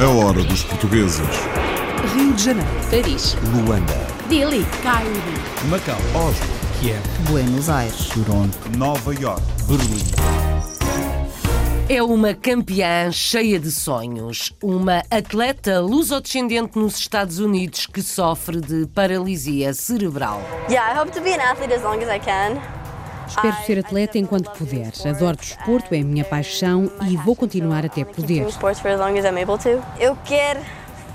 A hora dos portugueses. Rio de Janeiro, Paris, Luanda, Delhi, Cairo, Macau, Oslo, Kiev, Buenos Aires. Toronto, Nova York. Berlim. É uma campeã cheia de sonhos, uma atleta lusodescendente nos Estados Unidos que sofre de paralisia cerebral. Yeah, I hope to be an athlete as long as I can. Espero ser atleta enquanto puder. Adoro desporto, é a minha paixão e vou continuar até poder. Eu quero,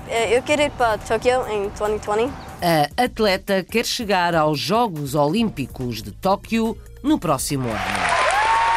eh, eu quero ir para Tóquio em 2020. A atleta quer chegar aos Jogos Olímpicos de Tóquio no próximo ano.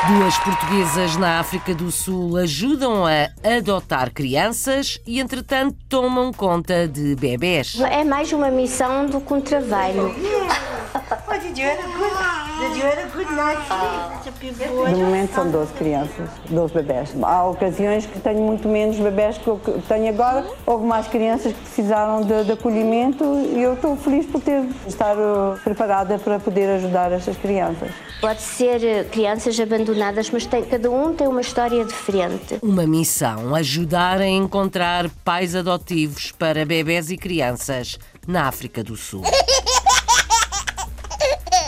Duas portuguesas na África do Sul ajudam a adotar crianças e, entretanto, tomam conta de bebés. É mais uma missão do que um trabalho. Did you have a good, did you have a good night's sleep? That's a good boy. De momento são 12 crianças, 12 bebés. Há ocasiões que tenho muito menos bebés que eu que tenho agora. Houve mais crianças que precisaram de, de acolhimento e eu estou feliz por ter estar uh, preparada para poder ajudar estas crianças. Pode ser eh, crianças abandonadas, mas tem- cada um tem uma história diferente. Uma missão: ajudar a encontrar pais adotivos para bebés e crianças na África do Sul.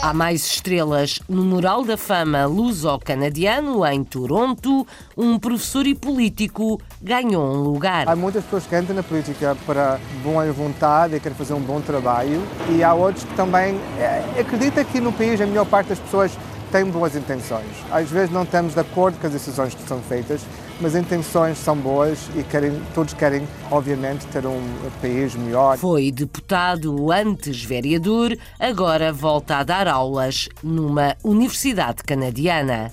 Há mais estrelas no Mural da Fama luso-canadiano em Toronto. Um professor e político ganhou um lugar. Há muitas pessoas que entram na política para boa vontade e querem fazer um bom trabalho e há outros que também eh, acreditam que no país a maior parte das pessoas tem boas intenções. Às vezes não estamos de acordo com as decisões que são feitas, mas as intenções são boas e querem, todos querem, obviamente, ter um país melhor. Foi deputado, antes vereador, agora volta a dar aulas numa universidade canadiana.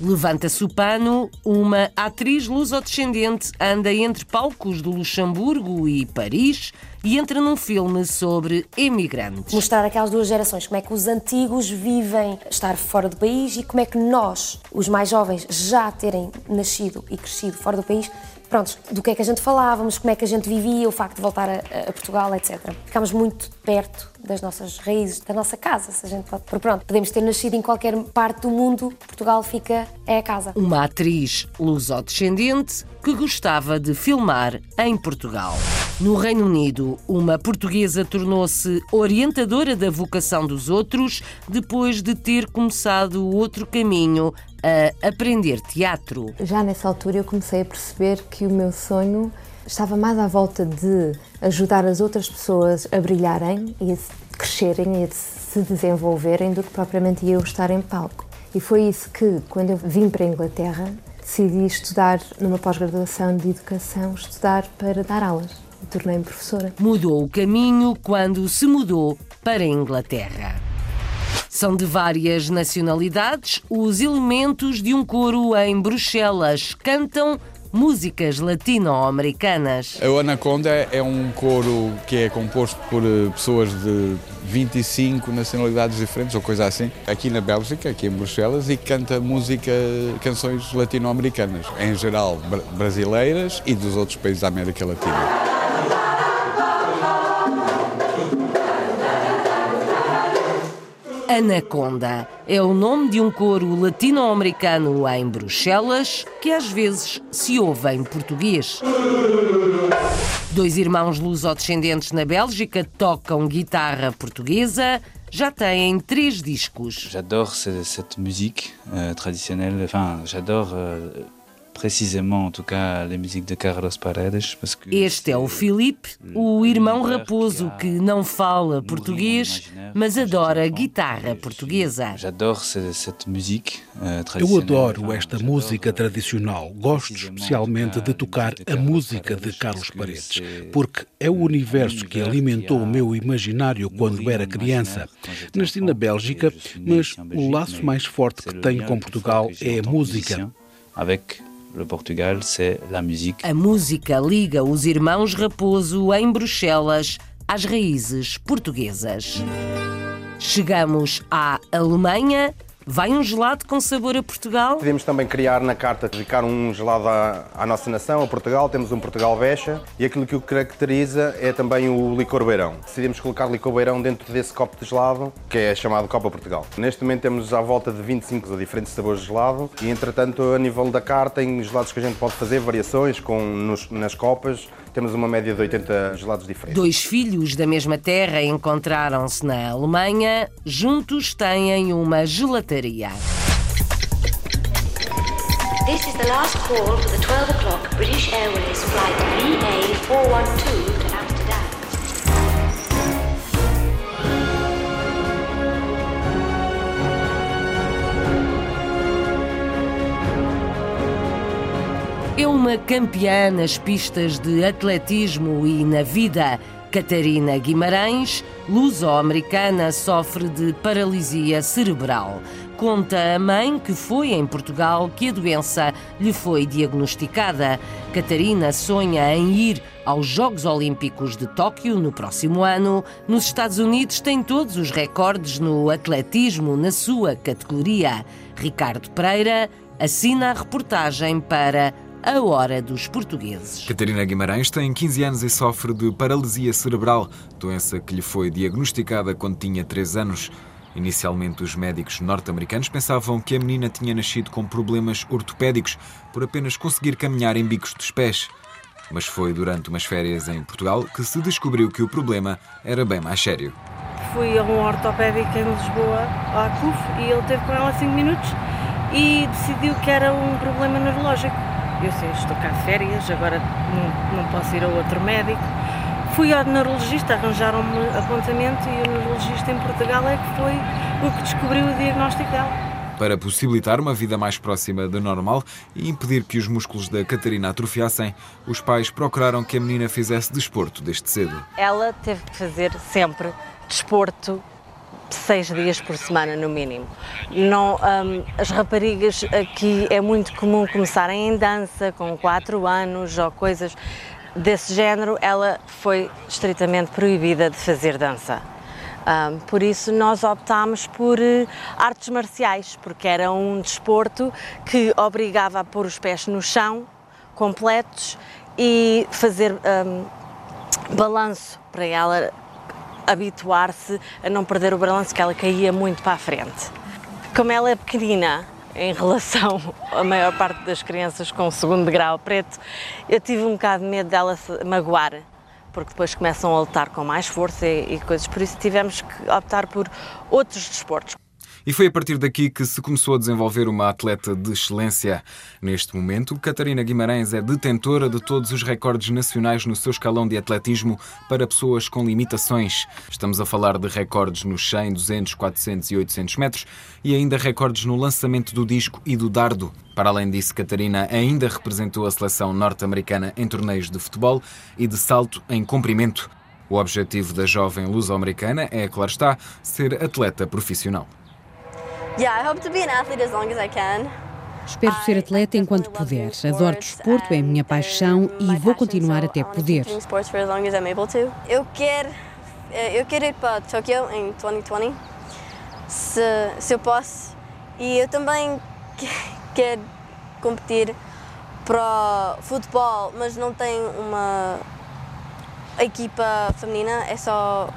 Levanta-se o pano, uma atriz lusodescendente anda entre palcos do Luxemburgo e Paris e entra num filme sobre emigrantes. mostrar aquelas duas gerações, como é que os antigos vivem estar fora do país e como é que nós, os mais jovens, já terem nascido e crescido fora do país, pronto, do que é que a gente falávamos, como é que a gente vivia, o facto de voltar a, a Portugal, etc. Ficámos muito perto das nossas raízes, da nossa casa, se a gente pode. Porque pronto, podemos ter nascido em qualquer parte do mundo, Portugal fica, é a casa. Uma atriz lusodescendente que gostava de filmar em Portugal. No Reino Unido, uma portuguesa tornou-se orientadora da vocação dos outros depois de ter começado outro caminho a aprender teatro. Já nessa altura eu comecei a perceber que o meu sonho estava mais à volta de ajudar as outras pessoas a brilharem e a crescerem e a se desenvolverem do que propriamente eu estar em palco. E foi isso que, quando eu vim para a Inglaterra, decidi estudar numa pós-graduação de educação, estudar para dar aulas. Tornei-me professora. Mudou o caminho quando se mudou para a Inglaterra. São de várias nacionalidades. Os elementos de um coro em Bruxelas cantam músicas latino-americanas. O Anaconda é um coro que é composto por eh, pessoas de 25 nacionalidades diferentes, ou coisa assim, aqui na Bélgica, aqui em Bruxelas, e canta música, canções latino-americanas, em geral bra- brasileiras e dos outros países da América Latina. Anaconda é o nome de um coro latino-americano em Bruxelas que às vezes se ouve em português. Dois irmãos lusodescendentes na Bélgica tocam guitarra portuguesa, já têm três discos. J'adore ce- cette musique euh, traditionnelle. Enfin, j'adore euh, précisément, en tout cas, les musiques de Carlos Paredes parce que Este é o Filipe, o irmão raposo que não fala português, mas adora guitarra portuguesa. euh, Eu adoro esta música tradicional. Gosto especialmente de tocar a música de Carlos Paredes, porque é o universo que alimentou o meu imaginário quando era criança. Nasci na Bélgica, mas o laço mais forte que tenho com Portugal é a música. Avec le Portugal, c'est la musique. A música liga os irmãos Raposo em Bruxelas às raízes portuguesas. Chegamos à Alemanha. Vai um gelado com sabor a Portugal? Podemos também criar na carta, dedicar um gelado à, à nossa nação, a Portugal. Temos um Portugal Vecha e aquilo que o caracteriza é também o licor beirão. Decidimos colocar licor beirão dentro desse copo de gelado, que é chamado Copa Portugal. Neste momento temos à volta de 25 diferentes sabores de gelado e, entretanto, a nível da carta, em gelados que a gente pode fazer variações com, nos, nas copas, temos uma média de 80 gelados diferentes. Dois filhos da mesma terra encontraram-se na Alemanha, juntos têm uma gelataria. This is the last call for the 12 o'clock British Airways flight VA412 uma campeã nas pistas de atletismo e na vida. Catarina Guimarães, luso-americana, sofre de paralisia cerebral. Conta a mãe que foi em Portugal que a doença lhe foi diagnosticada. Catarina sonha em ir aos Jogos Olímpicos de Tóquio no próximo ano. Nos Estados Unidos tem todos os recordes no atletismo na sua categoria. Ricardo Pereira assina a reportagem para a Hora dos Portugueses. Catarina Guimarães tem 15 anos e sofre de paralisia cerebral, doença que lhe foi diagnosticada quando tinha 3 anos. Inicialmente, os médicos norte-americanos pensavam que a menina tinha nascido com problemas ortopédicos por apenas conseguir caminhar em bicos dos pés. Mas foi durante umas férias em Portugal que se descobriu que o problema era bem mais sério. Fui a um ortopédico em Lisboa, à CUF, e ele teve com ela 5 minutos e decidiu que era um problema neurológico. Eu sei, estou cá de férias, agora não, não posso ir a outro médico. Fui ao neurologista, arranjaram-me apontamento e o neurologista em Portugal é que foi o que descobriu o diagnóstico dela. Para possibilitar uma vida mais próxima do normal e impedir que os músculos da Catarina atrofiassem, os pais procuraram que a menina fizesse desporto desde cedo. Ela teve que fazer sempre desporto seis dias por semana no mínimo. Não, um, as raparigas aqui é muito comum começarem em dança com quatro anos ou coisas desse género. Ela foi estritamente proibida de fazer dança. Um, por isso nós optámos por uh, artes marciais, porque era um desporto que obrigava a pôr os pés no chão, completos, e fazer um, balanço para ela habituar-se a não perder o balanço, que ela caía muito para a frente. Como ela é pequenina em relação à maior parte das crianças com o segundo grau preto, eu tive um bocado de medo dela se magoar, porque depois começam a lutar com mais força e, e coisas, por isso tivemos que optar por outros desportos. E foi a partir daqui que se começou a desenvolver uma atleta de excelência. Neste momento, Catarina Guimarães é detentora de todos os recordes nacionais no seu escalão de atletismo para pessoas com limitações. Estamos a falar de recordes nos 100, 200, 400 e 800 metros e ainda recordes no lançamento do disco e do dardo. Para além disso, Catarina ainda representou a seleção norte-americana em torneios de futebol e de salto em comprimento. O objetivo da jovem luso-americana é, claro está, ser atleta profissional. Espero ser atleta enquanto puder. Adoro desporto, é a minha paixão e vou continuar até poder. Eu quero, eu quero ir para Tóquio em 2020, se, se eu posso. E eu também quero competir para futebol, mas não tenho uma equipa feminina, é só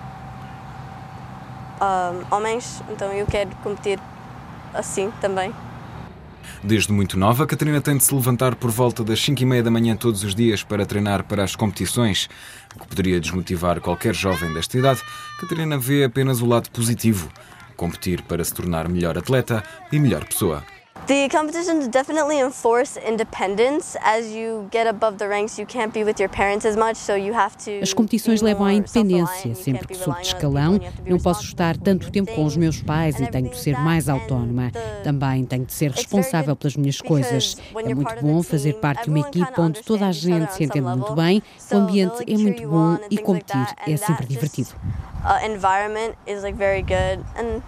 um, homens, então eu quero competir assim também. Desde muito nova, Catarina tem de se levantar por volta das 5 e meia da manhã todos os dias para treinar para as competições. O que poderia desmotivar qualquer jovem desta idade, Catarina vê apenas o lado positivo: competir para se tornar melhor atleta e melhor pessoa. The competitions definitely enforce independence. As you get above the ranks, you can't be with your parents as much, so you have to. As competições levam à independência. Sempre que subo de escalão, não posso estar tanto tempo com os meus pais e tenho de ser mais autónoma. Também tenho de ser responsável pelas minhas coisas. É muito bom fazer parte de uma equipa onde toda a gente se entende muito bem, o ambiente é muito bom e competir é sempre divertido. Uh, environment is like very good and.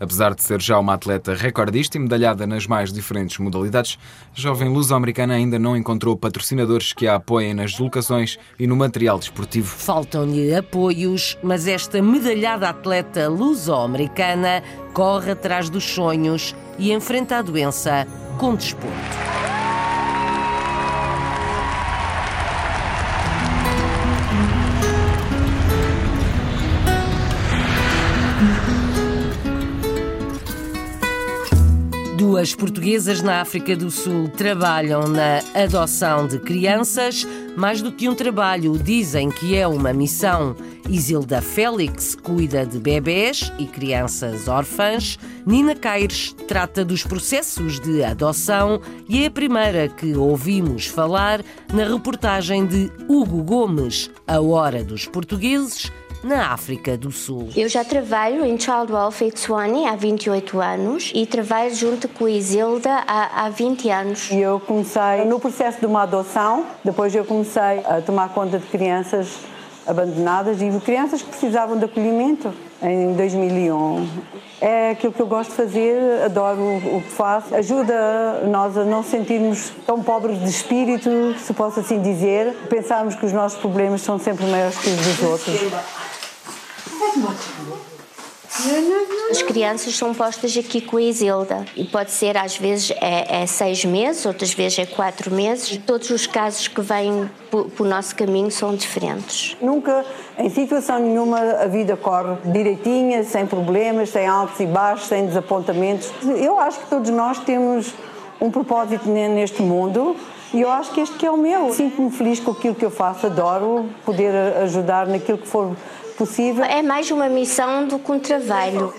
Apesar de ser já uma atleta recordista e medalhada nas mais diferentes modalidades, a jovem luso-americana ainda não encontrou patrocinadores que a apoiem nas deslocações e no material desportivo. Faltam-lhe apoios, mas esta medalhada atleta luso-americana corre atrás dos sonhos e enfrenta a doença com desporto. Duas portuguesas na África do Sul trabalham na adoção de crianças. Mais do que um trabalho, dizem que é uma missão. Isilda Félix cuida de bebés e crianças órfãs. Nina Caires trata dos processos de adoção e é a primeira que ouvimos falar na reportagem de Hugo Gomes, A Hora dos Portugueses na África do Sul. Eu já trabalho em Child Welfare Tswane há 28 anos e trabalho junto com a Isilda há, há 20 anos. Eu comecei no processo de uma adoção, depois eu comecei a tomar conta de crianças abandonadas e crianças que precisavam de acolhimento em 2001. É aquilo que eu gosto de fazer, adoro o que faço. Ajuda nós a não sentirmos tão pobres de espírito, se posso assim dizer. Pensarmos que os nossos problemas são sempre maiores que os dos outros. As crianças são postas aqui com a Isilda e pode ser às vezes é, é, seis meses, outras vezes é quatro meses. Todos os casos que vêm para o nosso caminho são diferentes. Nunca, em situação nenhuma, a vida corre direitinha, sem problemas, sem altos e baixos, sem desapontamentos. Eu acho que todos nós temos um propósito neste mundo e eu acho que este que é o meu. Sinto-me feliz com aquilo que eu faço, adoro poder ajudar naquilo que for possível. É mais uma missão do que um trabalho.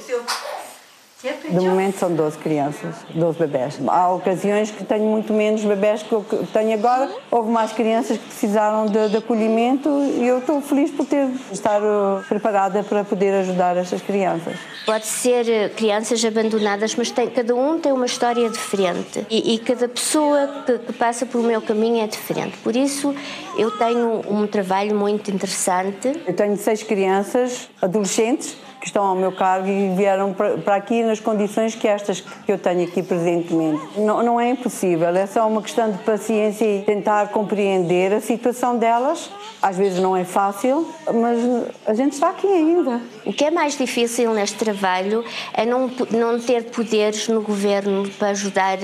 De momento são 12 crianças, 12 bebés. Há ocasiões que tenho muito menos bebés que eu tenho agora. Houve mais crianças que precisaram de, de acolhimento e eu estou feliz por ter estar uh, preparada para poder ajudar essas crianças. Pode ser uh, crianças abandonadas, mas tem, cada um tem uma história diferente e, e cada pessoa que, que, passa pelo meu caminho é diferente. Por isso eu tenho um trabalho muito interessante. Eu tenho seis crianças adolescentes que estão ao meu cargo e vieram para aqui nas condições que estas que eu tenho aqui presentemente. Não, não é impossível, é só uma questão de paciência e tentar compreender a situação delas. Às vezes não é fácil, mas a gente está aqui ainda. O que é mais difícil neste trabalho é não, não ter poderes no governo para ajudar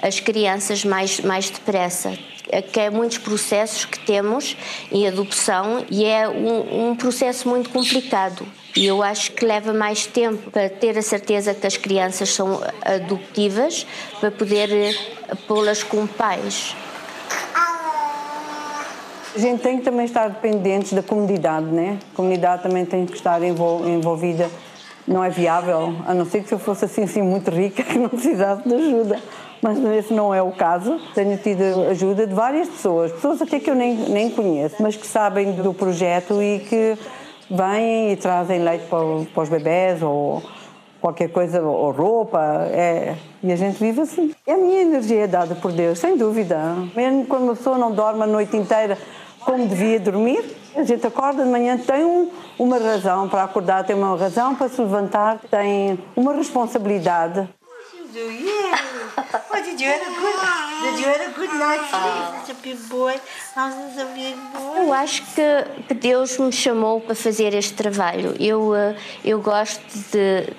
as crianças mais, mais depressa que é muitos processos que temos em adopção e é um, um processo muito complicado. E eu acho que leva mais tempo para ter a certeza que as crianças são adoptivas, para poder eh, pô-las com pais. A gente tem que também estar dependentes da comunidade, né? A comunidade também tem que estar envolvida. Não é viável, a não ser que eu fosse assim, assim muito rica, que não precisasse de ajuda. Mas esse não é o caso. Tenho tido ajuda de várias pessoas, pessoas até que eu nem, nem conheço, mas que sabem do projeto e que vêm e trazem leite para, para os bebés ou qualquer coisa, ou roupa, é, e a gente vive assim. E a minha energia é dada por Deus, sem dúvida. Mesmo quando uma pessoa não dorme a noite inteira como devia dormir, a gente acorda de manhã, tem um, uma razão para acordar, tem uma razão para se levantar, tem uma responsabilidade. Oh, did you have a good, did you have a good night's sleep? Such a big boy. How's a big boy? Eu acho que, que Deus me chamou para fazer este trabalho. Eu, eh, eu gosto de,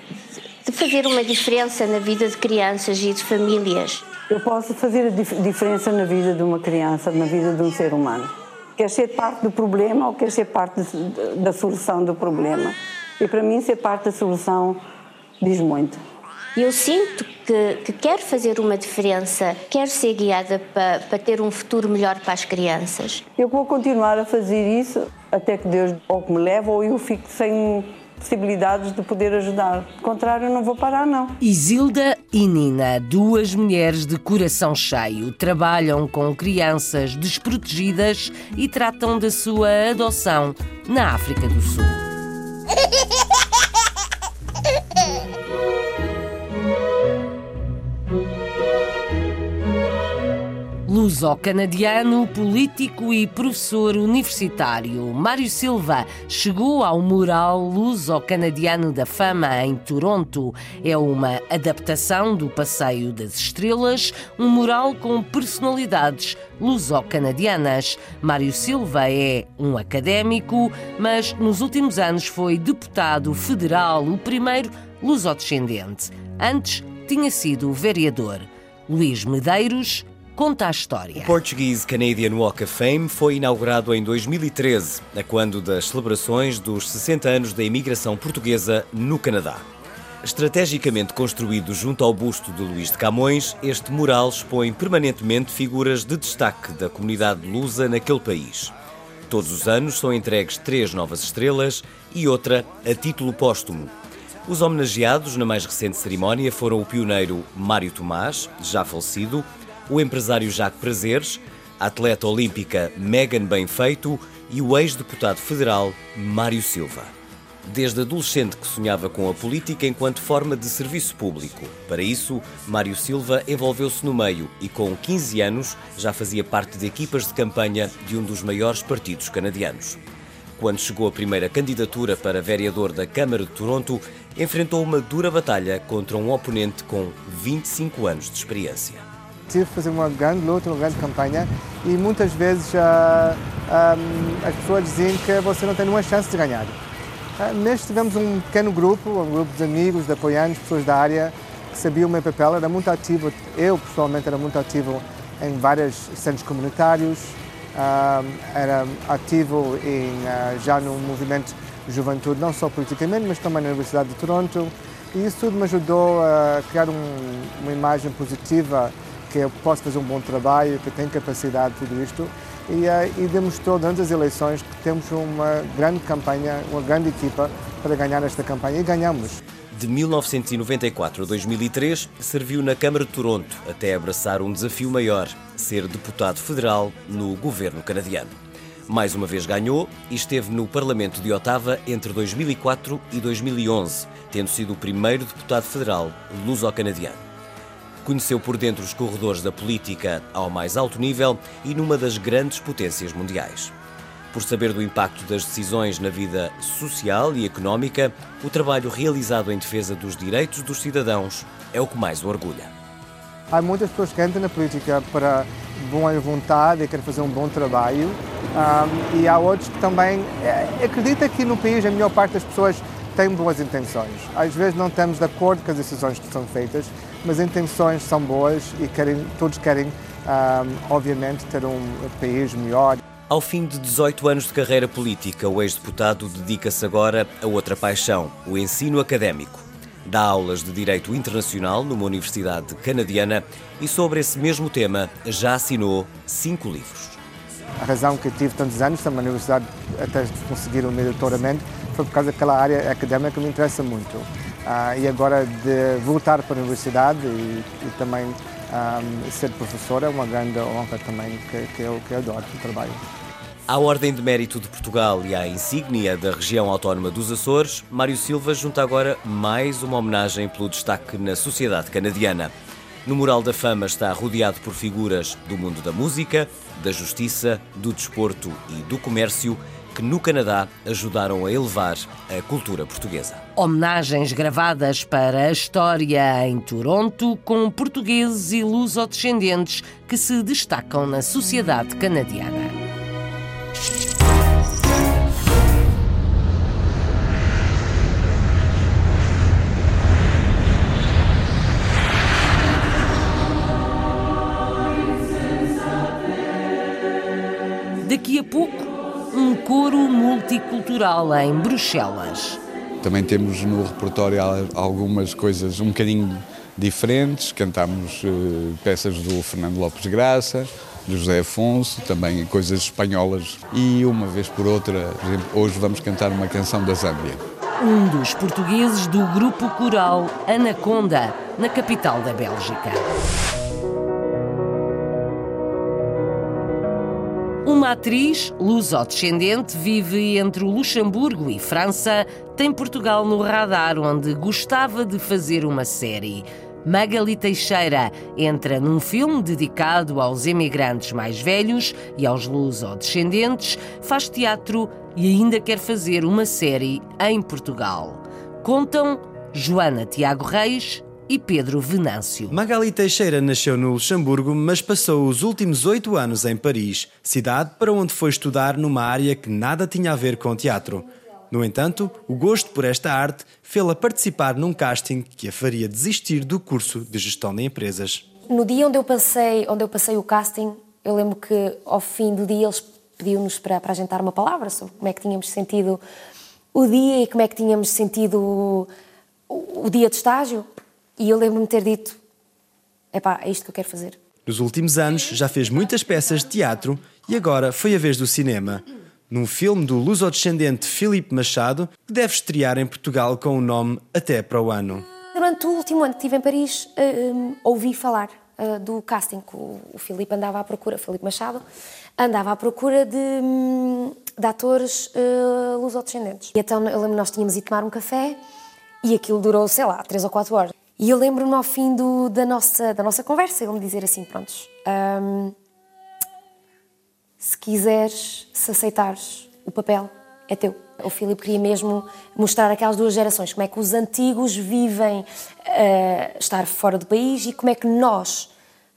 de fazer uma diferença na vida de crianças e de famílias. Eu posso fazer a dif diferença na vida de uma criança, na vida de um ser humano. Quer ser parte do problema ou quer ser parte de, da solução do problema. E para mim, ser parte da solução diz muito. Eu sinto que, que quero fazer uma diferença, quero ser guiada para, para ter um futuro melhor para as crianças. Eu vou continuar a fazer isso até que Deus ou me leve ou eu fico sem possibilidades de poder ajudar. Do contrário, eu não vou parar, não. Isilda e Nina, duas mulheres de coração cheio, trabalham com crianças desprotegidas e tratam da sua adoção na África do Sul. Luso-canadiano, político e professor universitário, Mário Silva chegou ao mural Luso-canadiano da Fama em Toronto. É uma adaptação do Passeio das Estrelas, um mural com personalidades luso-canadianas. Mário Silva é um académico, mas nos últimos anos foi deputado federal, o primeiro luso-descendente. Antes tinha sido vereador. Luís Medeiros conta a história. O Portuguese Canadian Walk of Fame foi inaugurado em 2013, a quando das celebrações dos 60 anos da imigração portuguesa no Canadá. Estrategicamente construído junto ao busto de Luís de Camões, este mural expõe permanentemente figuras de destaque da comunidade lusa naquele país. Todos os anos são entregues três novas estrelas e outra a título póstumo. Os homenageados na mais recente cerimónia foram o pioneiro Mário Tomás, já falecido, o empresário Jacques Prazeres, a atleta olímpica Megan Benfeito e o ex-deputado federal Mário Silva. Desde adolescente que sonhava com a política enquanto forma de serviço público. Para isso, Mário Silva envolveu-se no meio e, com 15 anos, já fazia parte de equipas de campanha de um dos maiores partidos canadianos. Quando chegou a primeira candidatura para vereador da Câmara de Toronto, enfrentou uma dura batalha contra um oponente com 25 anos de experiência tive fazer uma grande luta, uma grande campanha e muitas vezes ah, ah, as pessoas diziam que você não tem nenhuma chance de ganhar. Neste tivemos um pequeno grupo, um grupo de amigos, de apoiantes, pessoas da área que sabiam o meu papel, era muito ativo, eu pessoalmente era muito ativo em vários centros comunitários, uh, era ativo em, já no movimento de juventude, não só politicamente, mas também na Universidade de Toronto, e isso tudo me ajudou a criar um, uma imagem positiva que eu posso fazer um bom trabalho, que tenho capacidade, tudo isto. E, uh, e demonstrou durante as eleições que temos uma grande campanha, uma grande equipa para ganhar esta campanha e ganhamos. De 1994 a 2003, serviu na Câmara de Toronto até abraçar um desafio maior, ser deputado federal no governo canadiano. Mais uma vez ganhou e esteve no Parlamento de Ottawa entre 2004 e 2011, tendo sido o primeiro deputado federal luso-canadiano. Conheceu por dentro os corredores da política ao mais alto nível e numa das grandes potências mundiais. Por saber do impacto das decisões na vida social e económica, o trabalho realizado em defesa dos direitos dos cidadãos é o que mais o orgulha. Há muitas pessoas que entram na política para boa vontade e querem fazer um bom trabalho, um, e há outros que também é, acredita que no país a melhor parte das pessoas tem boas intenções. Às vezes não estamos de acordo com as decisões que são feitas, mas as intenções são boas e querem, todos querem, obviamente, ter um país melhor. Ao fim de 18 anos de carreira política, o ex-deputado dedica-se agora a outra paixão, o ensino académico. Dá aulas de Direito Internacional numa universidade canadiana e sobre esse mesmo tema já assinou cinco livros. A razão que tive tantos anos na universidade até conseguir o meu doutoramento foi por causa daquela área académica que me interessa muito. Uh, e agora de voltar para a universidade e, e também um, ser professora é uma grande honra também que, que, eu, que eu adoro o trabalho. À Ordem de Mérito de Portugal e à insígnia da região autónoma dos Açores, Mário Silva junta agora mais uma homenagem pelo destaque na sociedade canadiana. No Mural da Fama está rodeado por figuras do mundo da música, da justiça, do desporto e do comércio que no Canadá ajudaram a elevar a cultura portuguesa. Homenagens gravadas para a história em Toronto com portugueses e luso-descendentes que se destacam na sociedade canadiana. Daqui a pouco um coro multicultural em Bruxelas. Também temos no repertório algumas coisas um bocadinho diferentes. Cantamos uh, peças do Fernando Lopes Graça, do José Afonso, também coisas espanholas. E uma vez por outra, por exemplo, hoje vamos cantar uma canção da Zâmbia. Um dos portugueses do grupo coral Anaconda, na capital da Bélgica. Uma atriz luso-descendente vive entre Luxemburgo e França, tem Portugal no radar, onde gostava de fazer uma série. Magali Teixeira entra num filme dedicado aos emigrantes mais velhos e aos luso-descendentes, faz teatro e ainda quer fazer uma série em Portugal. Contam Joana Tiago Reis e Pedro Venâncio. Magali Teixeira nasceu no Luxemburgo, mas passou os últimos oito anos em Paris, cidade para onde foi estudar numa área que nada tinha a ver com teatro. No entanto, o gosto por esta arte fê-la participar num casting que a faria desistir do curso de gestão de empresas. No dia onde eu passei, onde eu passei o casting, eu lembro que ao fim do dia eles pediam-nos para, para agentar uma palavra sobre como é que tínhamos sentido o dia e como é que tínhamos sentido o, o, o dia de estágio. E eu lembro-me ter dito: epá, é isto que eu quero fazer. Nos últimos anos já fez muitas peças de teatro e agora foi a vez do cinema num filme do luso-descendente Filipe Machado, que deve estrear em Portugal com o nome Até para o Ano. Durante o último ano que estive em Paris, uh, ouvi falar uh, do casting que o, o Filipe andava à procura, Filipe Machado, andava à procura de, um, de atores uh, luso-descendentes. E então eu lembro nós tínhamos ido tomar um café e aquilo durou, sei lá, três ou quatro horas. E eu lembro-me ao fim do, da, nossa, da nossa conversa, ele me dizer assim, prontos, um, se quiseres, se aceitares o papel, é teu. O Filipe queria mesmo mostrar aquelas duas gerações, como é que os antigos vivem uh, estar fora do país e como é que nós,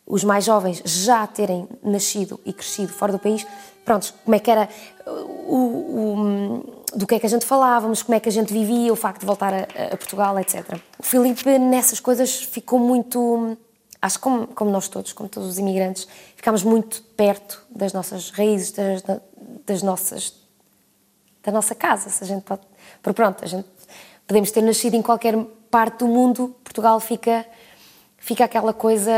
os mais jovens, já terem nascido e crescido fora do país, pronto, como é que era o, o, do que é que a gente falávamos, como é que a gente vivia, o facto de voltar a, a Portugal, etc. O Filipe nessas coisas ficou muito acho que como, como, nós todos, como todos os imigrantes, ficámos muito perto das nossas raízes, das, das nossas da nossa casa, se a gente pode, porque pronto, a gente podemos ter nascido em qualquer parte do mundo, Portugal fica fica aquela coisa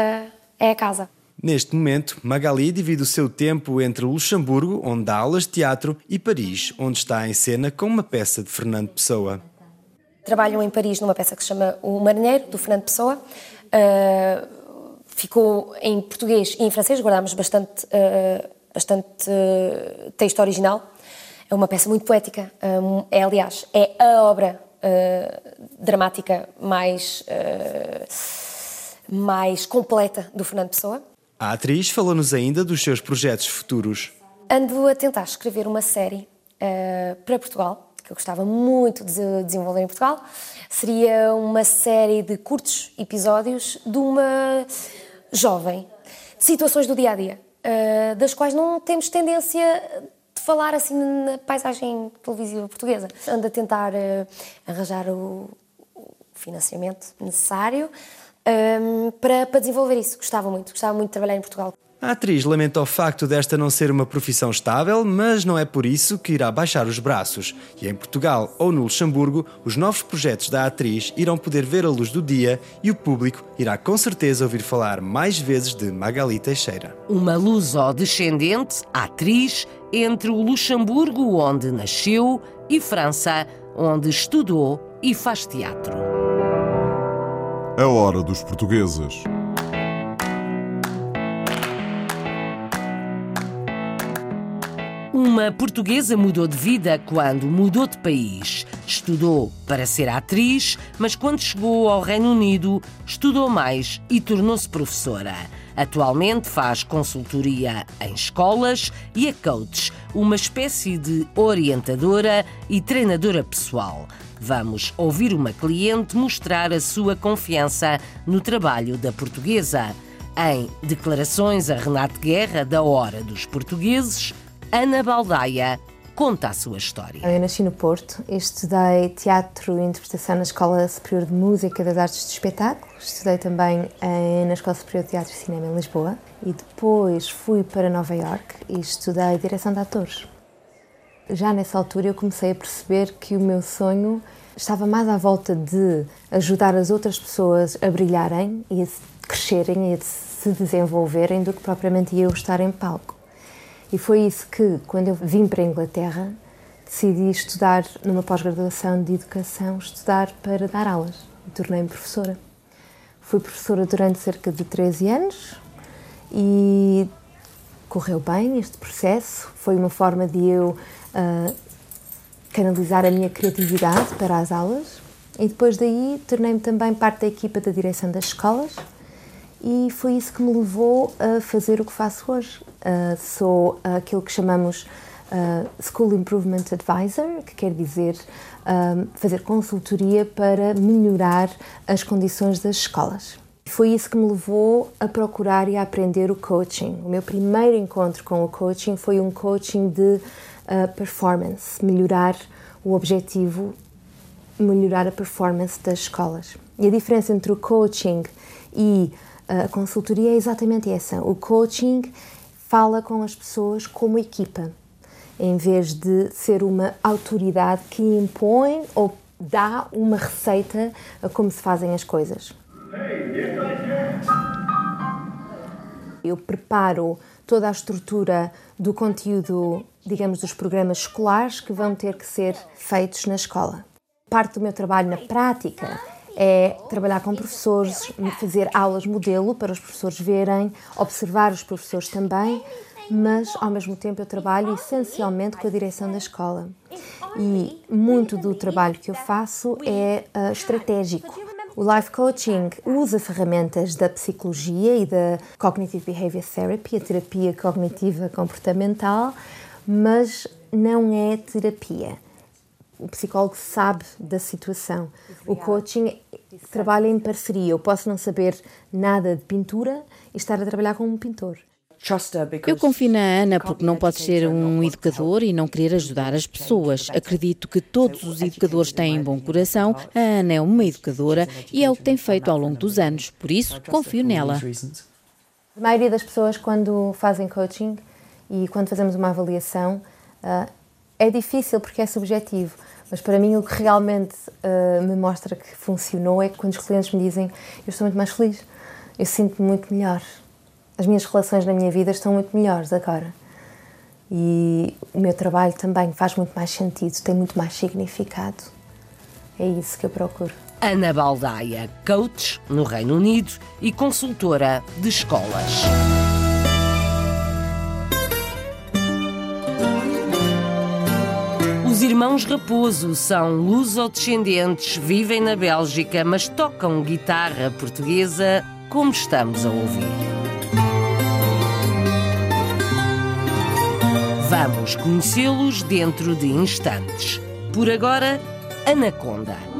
é a casa. Neste momento, Magali divide o seu tempo entre Luxemburgo, onde dá aulas de teatro, e Paris, onde está em cena com uma peça de Fernando Pessoa. Trabalham em Paris numa peça que se chama O Marinheiro, do Fernando Pessoa. Uh, ficou em português e em francês, guardámos bastante, uh, bastante uh, texto original. É uma peça muito poética, um, é aliás, é a obra uh, dramática mais, mais completa do Fernando Pessoa. A atriz falou-nos ainda dos seus projetos futuros. Ando a tentar escrever uma série para Portugal, que eu gostava muito de desenvolver em Portugal. Seria uma série de curtos episódios de uma jovem, de situações do dia a dia, uh, das quais não temos tendência de falar assim na paisagem televisiva portuguesa. Ando a tentar uh, arranjar o, financiamento necessário um, eh, para, para desenvolver isso. Gostava muito, gostava muito de trabalhar em Portugal. A atriz lamenta o facto desta não ser uma profissão estável, mas não é por isso que irá baixar os braços. E em Portugal ou no Luxemburgo, os novos projetos da atriz irão poder ver a luz do dia e o público irá com certeza ouvir falar mais vezes de Magali Teixeira. Uma luso-descendente, atriz, entre o Luxemburgo, onde nasceu, e França, onde estudou e faz teatro. A hora dos portugueses. Uma portuguesa mudou de vida quando mudou de país. Estudou para ser atriz, mas quando chegou ao Reino Unido, estudou mais e tornou-se professora. Atualmente faz consultoria em escolas e é coach, uma espécie de orientadora e treinadora pessoal. Vamos ouvir uma cliente mostrar a sua confiança no trabalho da portuguesa. Em Declarações a Renato Guerra da Hora dos Portugueses, Ana Baldaia conta a sua história. Eu nasci no Porto, estudei teatro e interpretação na Escola Superior de Música das Artes de Espetáculo, estudei também eh, na Escola Superior de Teatro e Cinema em Lisboa e depois fui para Nova York e estudei direção de atores. Já nessa altura eu comecei a perceber que o meu sonho estava mais à volta de ajudar as outras pessoas a brilharem e a crescerem e a se desenvolverem do que propriamente eu estar em palco. E foi isso que, quando eu vim para a Inglaterra, decidi estudar numa pós-graduação de educação, estudar para dar aulas. Tornei-me professora. Fui professora durante cerca de 13 anos e correu bem este processo. Foi uma forma de eu uh, canalizar a minha criatividade para as aulas E depois daí tornei-me também parte da equipa da direção das escolas e foi isso que me levou a fazer o que faço hoje. Uh, sou aquilo que chamamos uh, School Improvement Advisor, que quer dizer uh, fazer consultoria para melhorar as condições das escolas. Foi isso que me levou a procurar e a aprender o coaching. O meu primeiro encontro com o coaching foi um coaching de performance, melhorar o objetivo, melhorar a performance das escolas. E a diferença entre o coaching e a consultoria é exatamente essa. O coaching fala com as pessoas como equipa, em vez de ser uma autoridade que impõe ou dá uma receita a como se fazem as coisas. Eu preparo toda a estrutura do conteúdo, digamos, dos programas escolares que vão ter que ser feitos na escola. Parte do meu trabalho na prática é trabalhar com professores, fazer aulas modelo para os professores verem, observar os professores também, mas ao mesmo tempo eu trabalho essencialmente com a direção da escola. E muito do trabalho que eu faço é uh, estratégico. O Life Coaching usa ferramentas da psicologia e da Cognitive Behavior Therapy, a terapia cognitiva comportamental, mas não é terapia o psicólogo sabe da situação. O coaching trabalha em parceria. Eu posso não saber nada de pintura e estar a trabalhar com um pintor. Eu confio na Ana porque não pode ser um educador e não querer ajudar as pessoas. Acredito que todos os educadores têm bom coração. A Ana é uma educadora e é o que tem feito ao longo dos anos. Por isso, confio nela. A maioria das pessoas, quando fazem coaching e quando fazemos uma avaliação, ah, é difícil porque é subjetivo. Mas para mim o que realmente uh, me mostra que funcionou é que quando os clientes me dizem eu estou muito mais feliz, eu sinto-me muito melhor. As minhas relações na minha vida estão muito melhores agora. E o meu trabalho também faz muito mais sentido, tem muito mais significado. É isso que eu procuro. Ana Baldaia, coach no Reino Unido e consultora de escolas. Irmãos Raposo são lusodescendentes, vivem na Bélgica, mas tocam guitarra portuguesa, como estamos a ouvir. Vamos conhecê-los dentro de instantes. Por agora, Anaconda.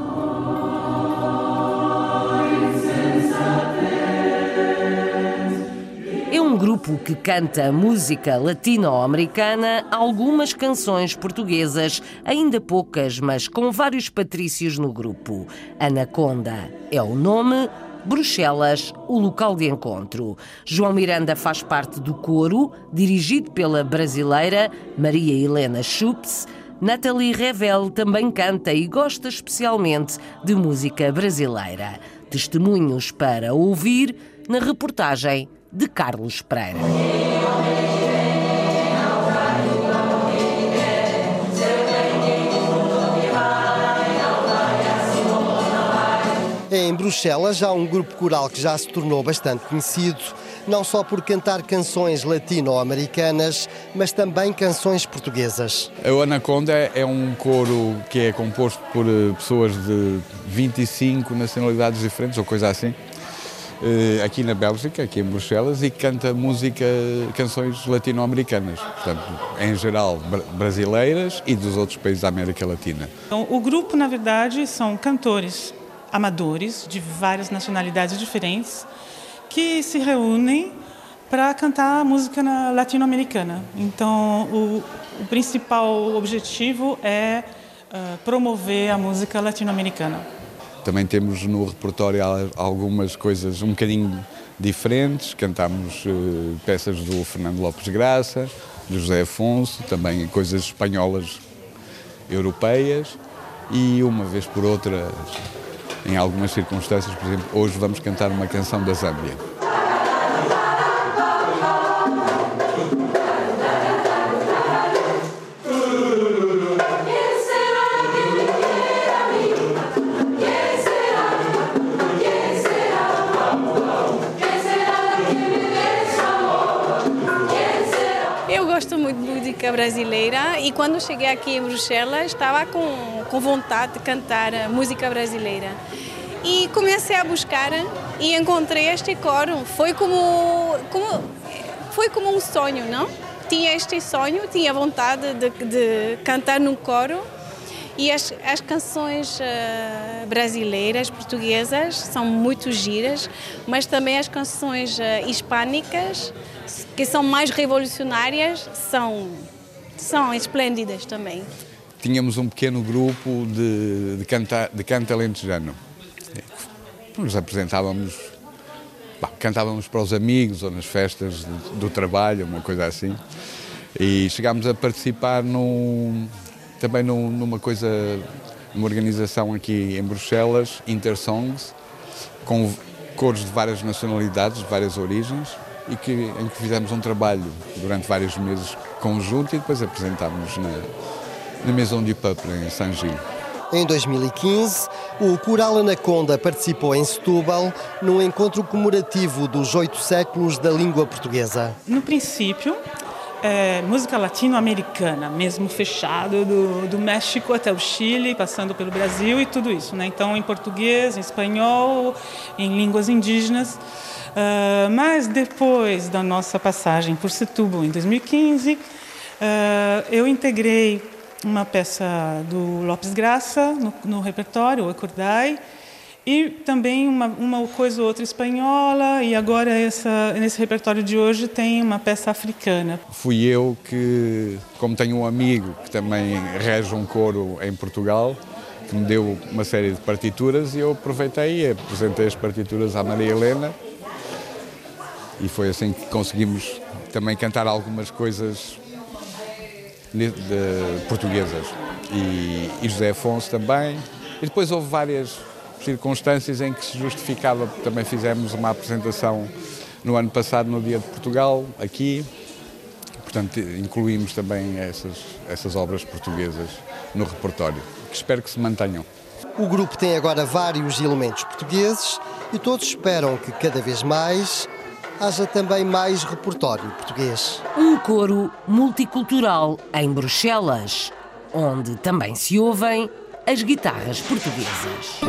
Um grupo que canta música latino-americana, algumas canções portuguesas, ainda poucas, mas com vários patrícios no grupo. Anaconda é o nome, Bruxelas, o local de encontro. João Miranda faz parte do coro, dirigido pela brasileira Maria Helena Chups. Nathalie Revel também canta e gosta especialmente de música brasileira. Testemunhos para ouvir na reportagem de Carlos Pereira. Em Bruxelas há um grupo coral que já se tornou bastante conhecido, não só por cantar canções latino-americanas, mas também canções portuguesas. O Anaconda é um coro que é composto por eh, pessoas de 25 nacionalidades diferentes, ou coisa assim. Eh, aqui na Bélgica, aqui em Bruxelas, e canta música, canções latino-americanas, portanto, em geral brasileiras e dos outros países da América Latina. Então, o grupo, na verdade, são cantores amadores de várias nacionalidades diferentes que se reúnem para cantar música latino-americana. Então, o, o, principal objetivo é uh, promover a música latino-americana. Também temos no repertório algumas coisas um bocadinho diferentes. Cantamos uh, peças do Fernando Lopes Graça, do José Afonso, também coisas espanholas europeias e uma vez por outra, em algumas circunstâncias, por exemplo, hoje vamos cantar uma canção da Zâmbia. Brasileira e quando cheguei aqui em Bruxelas estava com, com vontade de cantar música brasileira. E comecei a buscar e encontrei este coro. Foi como, como, foi como um sonho, não? Tinha este sonho, tinha vontade de, de cantar num coro e as, as canções uh, brasileiras, portuguesas, são muito giras, mas também as canções uh, hispânicas, que são mais revolucionárias, são, são esplêndidas também. Tínhamos um pequeno grupo de, de, canta, de canto alentejano. Nos apresentávamos, bah, cantávamos para os amigos ou nas festas do, do trabalho, uma coisa assim. E chegámos a participar num, também numa coisa, numa organização aqui em Bruxelas, Intersongs, com cores de várias nacionalidades, de várias origens, e que, em que fizemos um trabalho durante vários meses conjunto e depois apresentámos na, na Maison du Peuple, em Saint-Gilles. Em 2015, o Coral Anaconda participou em Setúbal no encontro comemorativo dos oito séculos da língua portuguesa. No princípio, é, música latino-americana, mesmo fechado, do, do México até o Chile, passando pelo Brasil e tudo isso. Né? Então, em português, em espanhol, em línguas indígenas. Uh, mas depois da nossa passagem por Setúbal, em 2015, uh, eu integrei uma peça do Lopes Graça no, no repertório, o Acordai, e também uma, uma coisa ou outra espanhola, e agora essa, nesse repertório de hoje tem uma peça africana. Fui eu que, como tenho um amigo que também rege um coro em Portugal, que me deu uma série de partituras e eu aproveitei e apresentei as partituras à Maria Helena e foi assim que conseguimos também cantar algumas coisas portuguesas. E, e José Afonso também. E depois houve várias circunstâncias em que se justificava, também fizemos uma apresentação no ano passado no Dia de Portugal, aqui, portanto incluímos também essas, essas obras portuguesas no repertório, que espero que se mantenham. O grupo tem agora vários elementos portugueses e todos esperam que cada vez mais haja também mais repertório português. Um coro multicultural em Bruxelas, onde também se ouvem as guitarras portuguesas.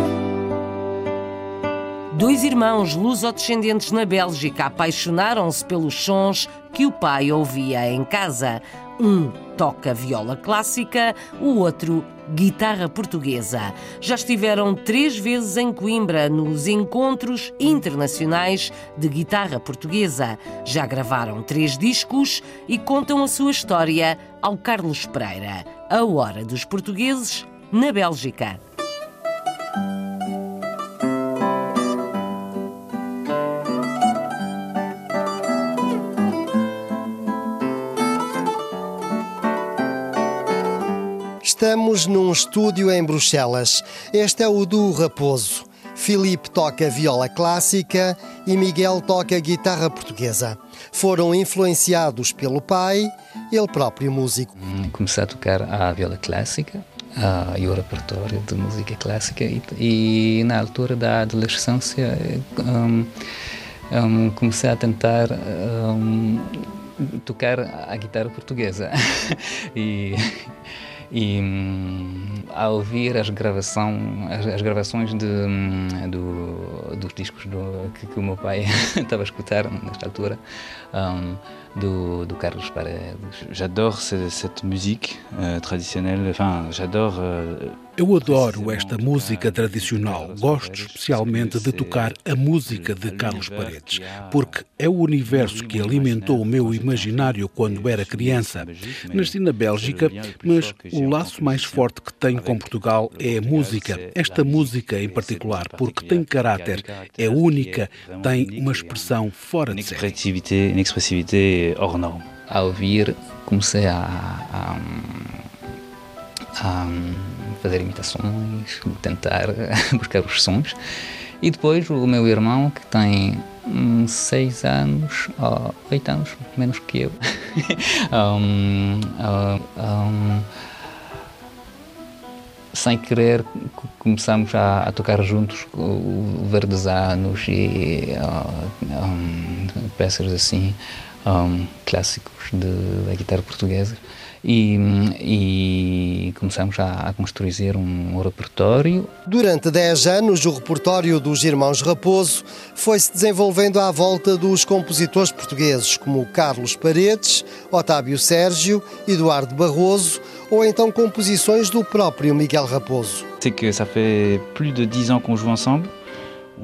Dois irmãos luso-descendentes na Bélgica apaixonaram-se pelos sons que o pai ouvia em casa. Um toca viola clássica, o outro guitarra portuguesa. Já estiveram três vezes em Coimbra nos encontros internacionais de guitarra portuguesa. Já gravaram três discos e contam a sua história ao Carlos Pereira. A Hora dos Portugueses na Bélgica. Estamos num estúdio em Bruxelas. Este é o do Raposo. Filipe toca viola clássica e Miguel toca guitarra portuguesa. Foram influenciados pelo pai, ele próprio músico. Comecei a tocar a viola clássica e o repertório de música clássica e, e na altura da adolescência um, um, comecei a tentar um, tocar a guitarra portuguesa e e hum, ao ouvir as, gravação, as, as gravações de, hum, do, dos discos do, que, que, o meu pai estava a escutar nesta altura, um, do, do Carlos Paredes. J'adore cette musique euh, traditionnelle, enfin, j'adore. Euh, eu adoro esta música tradicional. Gosto especialmente de tocar a música de Carlos Paredes, porque é o universo que alimentou o meu imaginário quando era criança. Nasci na Bélgica, mas o laço mais forte que tenho com Portugal é a música. Esta música em particular, porque tem caráter, é única, tem uma expressão fora de série. Hors norme. Ao ouvir, comecei a, a, a fazer imitações, tentar buscar os sons. E depois o meu irmão, que tem um, seis anos, ou oito anos, menos que eu, um, um, sem querer começamos a, a, tocar juntos Verdes Anos e uh, peças assim. Um, clássicos de, da guitarra portuguesa e, e começamos a, a construir um repertório. Durante 10 anos, o repertório dos Irmãos Raposo foi-se desenvolvendo à volta dos compositores portugueses como Carlos Paredes, Otávio Sérgio, Eduardo Barroso ou então composições do próprio Miguel Raposo. C'est que ça fait plus de 10 ans qu'on joue ensemble.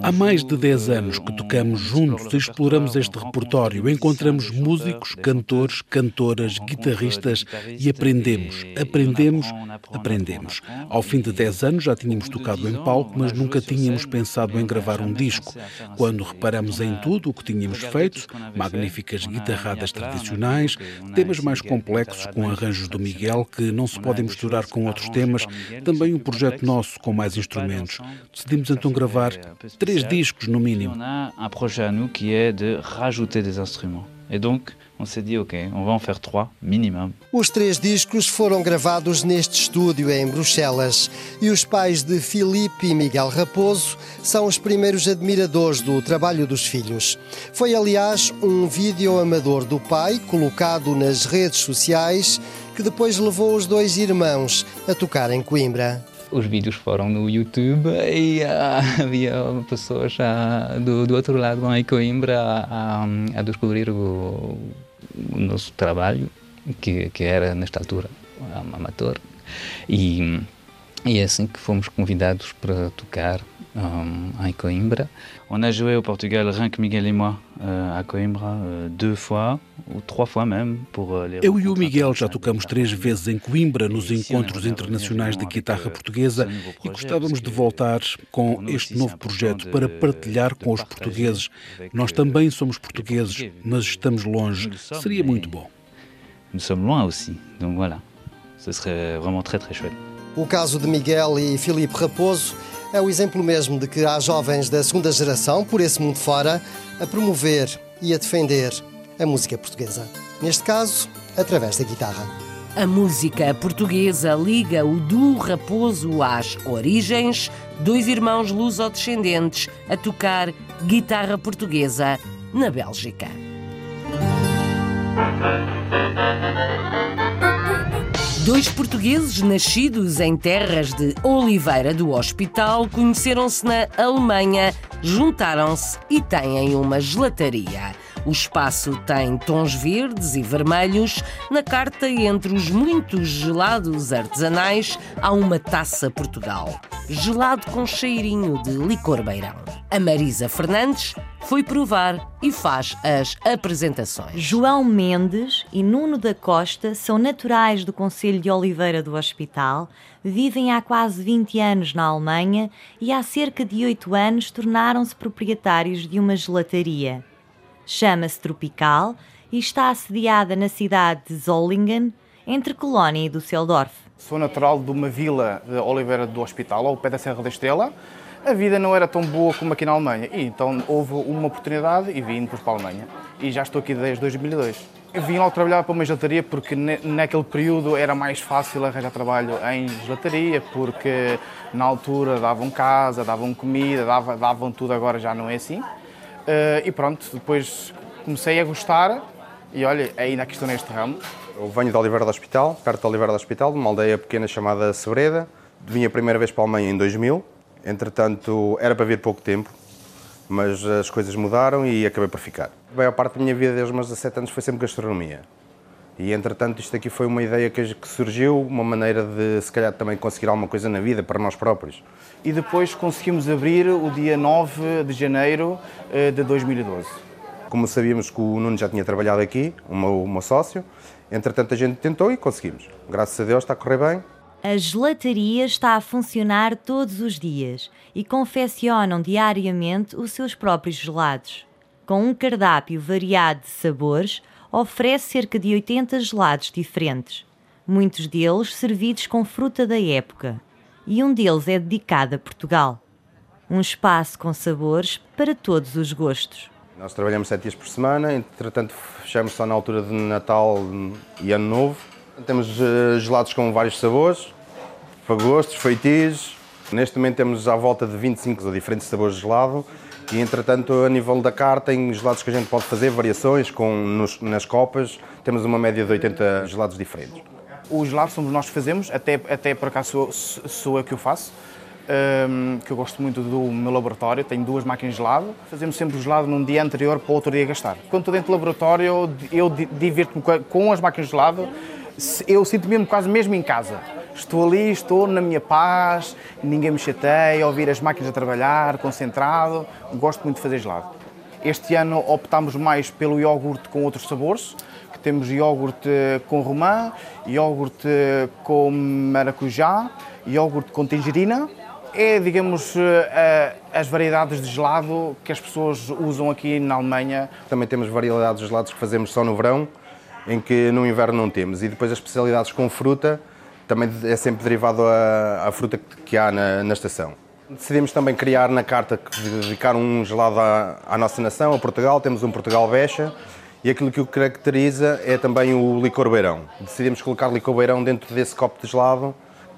Há mais de 10 anos que tocamos juntos e exploramos este repertório. Encontramos músicos, cantores, cantoras, guitarristas e aprendemos, aprendemos, aprendemos. Ao fim de 10 anos já tínhamos tocado em palco, mas nunca tínhamos pensado em gravar um disco. Quando reparamos em tudo o que tínhamos feito, magníficas guitarradas tradicionais, temas mais complexos com arranjos do Miguel que não se podem misturar com outros temas, também um projeto nosso com mais instrumentos. Decidimos então gravar três discos no mínimo. Projet à nous qui est de rajouter des instruments. Et donc, on s'est dit, OK, on va en faire trois minimum. Os três discos foram gravados neste estúdio em Bruxelas e os pais de Filipe e Miguel Raposo são os primeiros admiradores do trabalho dos filhos. Foi, aliás, um vídeo amador do pai colocado nas redes sociais que depois levou os dois irmãos a tocar em Coimbra. Os vídeos foram no YouTube e uh, havia pessoas uh, do, do outro lado em Coimbra a, a, descobrir o, o, nosso trabalho, que, que era nesta altura um, amador. E, e é assim que fomos convidados para tocar um, em Coimbra. On a joué au Portugal, rien que Miguel et moi, uh, à Coimbra, uh, deux fois, ou trois fois même, pour uh, les Eu e o Miguel já tocamos três vezes em Coimbra nos encontros internacionais de guitarra portuguesa e gostávamos de voltar com este novo projeto para partilhar com os portugueses. Nós também somos portugueses, mas estamos longe. Seria muito bom. Nous sommes loin aussi, donc voilà, ce serait vraiment très très chouette. O caso de Miguel e Filipe Raposo é o exemplo mesmo de que há jovens da segunda geração, por esse mundo fora, a promover e a defender a música portuguesa. Neste caso, através da guitarra. A música portuguesa liga o duo Raposo às origens, dois irmãos luso-descendentes a tocar guitarra portuguesa na Bélgica. Dois portugueses nascidos em terras de Oliveira do Hospital conheceram-se na Alemanha, juntaram-se e têm uma gelataria. O espaço tem tons verdes e vermelhos. Na carta, entre os muitos gelados artesanais, há uma taça Portugal. Gelado com cheirinho de licor beirão. A Marisa Fernandes foi provar e faz as apresentações. João Mendes e Nuno da Costa são naturais do Conselho de Oliveira do Hospital, vivem há quase 20 anos na Alemanha e há cerca de 8 anos tornaram-se proprietários de uma gelataria. Chama-se Tropical e está assediada na cidade de Zollingen, entre Colónia e Düsseldorf. Sou natural de uma vila de Oliveira do Hospital, ao pé da Serra da Estrela. A vida não era tão boa como aqui na Alemanha e então houve uma oportunidade e vim para a Alemanha. E já estou aqui desde 2002. Eu vim logo trabalhar para uma gelataria porque naquele período era mais fácil arranjar trabalho em gelataria porque na altura davam casa, davam comida, davam, davam tudo, agora já não é assim. Uh, e pronto, depois comecei a gostar e olha, ainda aqui estou neste ramo. Eu venho de Oliveira do Hospital, perto de Oliveira do Hospital, uma aldeia pequena chamada Sebreda. Vim a primeira vez para a Alemanha em 2000. Entretanto, era para vir pouco tempo, mas as coisas mudaram e acabei por ficar. A maior parte da minha vida desde os meus 17 anos foi sempre gastronomia. E entretanto, isto aqui foi uma ideia que surgiu, uma maneira de se calhar também conseguir alguma coisa na vida para nós próprios. E depois conseguimos abrir o dia 9 de janeiro eh, de 2012. Como sabíamos que o Nuno já tinha trabalhado aqui, o meu, o meu sócio, entretanto a gente tentou e conseguimos. Graças a Deus está a correr bem. A gelataria está a funcionar todos os dias e confeccionam diariamente os seus próprios gelados. Com um cardápio variado de sabores, oferece cerca de 80 gelados diferentes, muitos deles servidos com fruta da época, e um deles é dedicado a Portugal. Um espaço com sabores para todos os gostos. Nós trabalhamos sete dias por semana, entretanto fechamos só na altura de Natal e Ano Novo. Temos uh, gelados com vários sabores, para gostos, feitiços. Neste momento temos à volta de 25 diferentes sabores de gelado E entretanto, a nível da carta, tem gelados que a gente pode fazer, variações com, nos, nas copas. Temos uma média de 80 gelados diferentes. Os gelados somos nós que fazemos, até, até por acaso sou, sou eu que o faço. Um, que eu gosto muito do meu laboratório, tenho duas máquinas de gelado. Fazemos sempre o gelado num dia anterior para o outro dia gastar. Quando estou dentro do laboratório, eu divirto-me com as máquinas de gelado, eu sinto mesmo quase mesmo em casa. Estou ali, estou na minha paz, ninguém me chateia, ouvir as máquinas a trabalhar, concentrado. Gosto muito de fazer gelado. Este ano optámos mais pelo iogurte com outros sabores, que temos iogurte com romã, iogurte com maracujá, iogurte com tangerina. É, digamos, eh, as variedades de gelado que as pessoas usam aqui na Alemanha. Também temos variedades de gelados que fazemos só no verão, em que no inverno não temos. E depois as especialidades com fruta, também é sempre derivado à, à fruta que há na, na, estação. Decidimos também criar na carta, dedicar um gelado à, à, nossa nação, a Portugal. Temos um Portugal Becha e aquilo que o caracteriza é também o licor beirão. Decidimos colocar licor beirão dentro desse copo de gelado,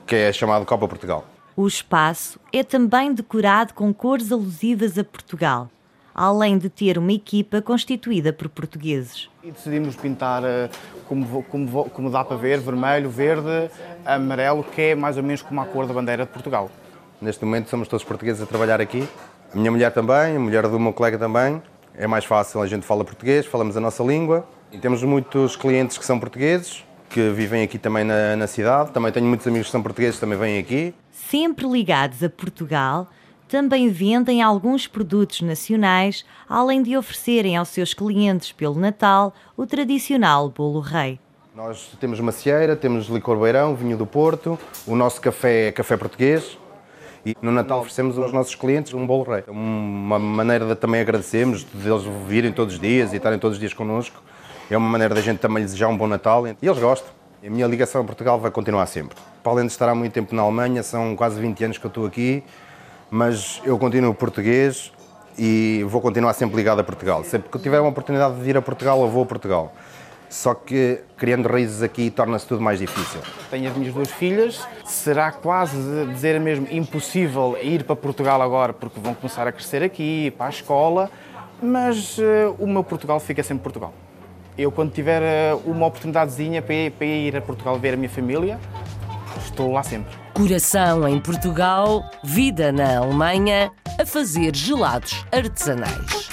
que é chamado Copa Portugal. O espaço é também decorado com cores alusivas a Portugal além de ter uma equipa constituída por portugueses. E decidimos pintar, eh, como, como, como dá para ver, vermelho, verde, amarelo, que é mais ou menos como a cor da bandeira de Portugal. Neste momento somos todos portugueses a trabalhar aqui. A minha mulher também, a mulher do meu colega também. É mais fácil, a gente fala português, falamos a nossa língua. E temos muitos clientes que são portugueses, que vivem aqui também na, na cidade. Também tenho muitos amigos que são portugueses também vêm aqui. Sempre ligados a Portugal, também vendem alguns produtos nacionais, além de oferecerem aos seus clientes pelo Natal o tradicional bolo rei. Nós temos macieira, temos licor beirão, vinho do Porto, o nosso café é café português e no Natal oferecemos aos nossos clientes um bolo rei. Uma maneira de também agradecermos, de eles virem todos os dias e estarem todos os dias connosco. É uma maneira da gente também desejar um bom Natal e eles gostam. A minha ligação a Portugal vai continuar sempre. Para além de estar há muito tempo na Alemanha, são quase 20 anos que eu estou aqui, mas eu continuo português e vou continuar sempre ligado a Portugal. Sempre que tiver uma oportunidade de ir a Portugal, eu vou a Portugal. Só que criando raízes aqui torna-se tudo mais difícil. Tenho as minhas duas filhas, será quase dizer mesmo impossível ir para Portugal agora porque vão começar a crescer aqui, para a escola, mas uh, o meu Portugal fica sempre Portugal. Eu, quando tiver uh, uma oportunidadezinha para ir a Portugal ver a minha família, estou lá sempre. Coração em Portugal, vida na Alemanha, a fazer gelados artesanais.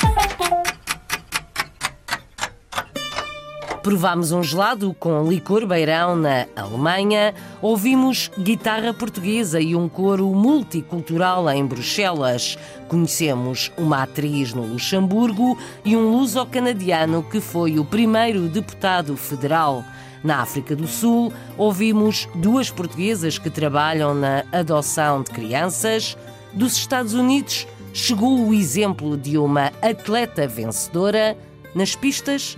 Provámos um gelado com licor beirão na Alemanha, ouvimos guitarra portuguesa e um coro multicultural em Bruxelas. Conhecemos uma atriz no Luxemburgo e um luso-canadiano que foi o primeiro deputado federal. Na África do Sul, ouvimos duas portuguesas que trabalham na adoção de crianças. Dos Estados Unidos, chegou o exemplo de uma atleta vencedora nas pistas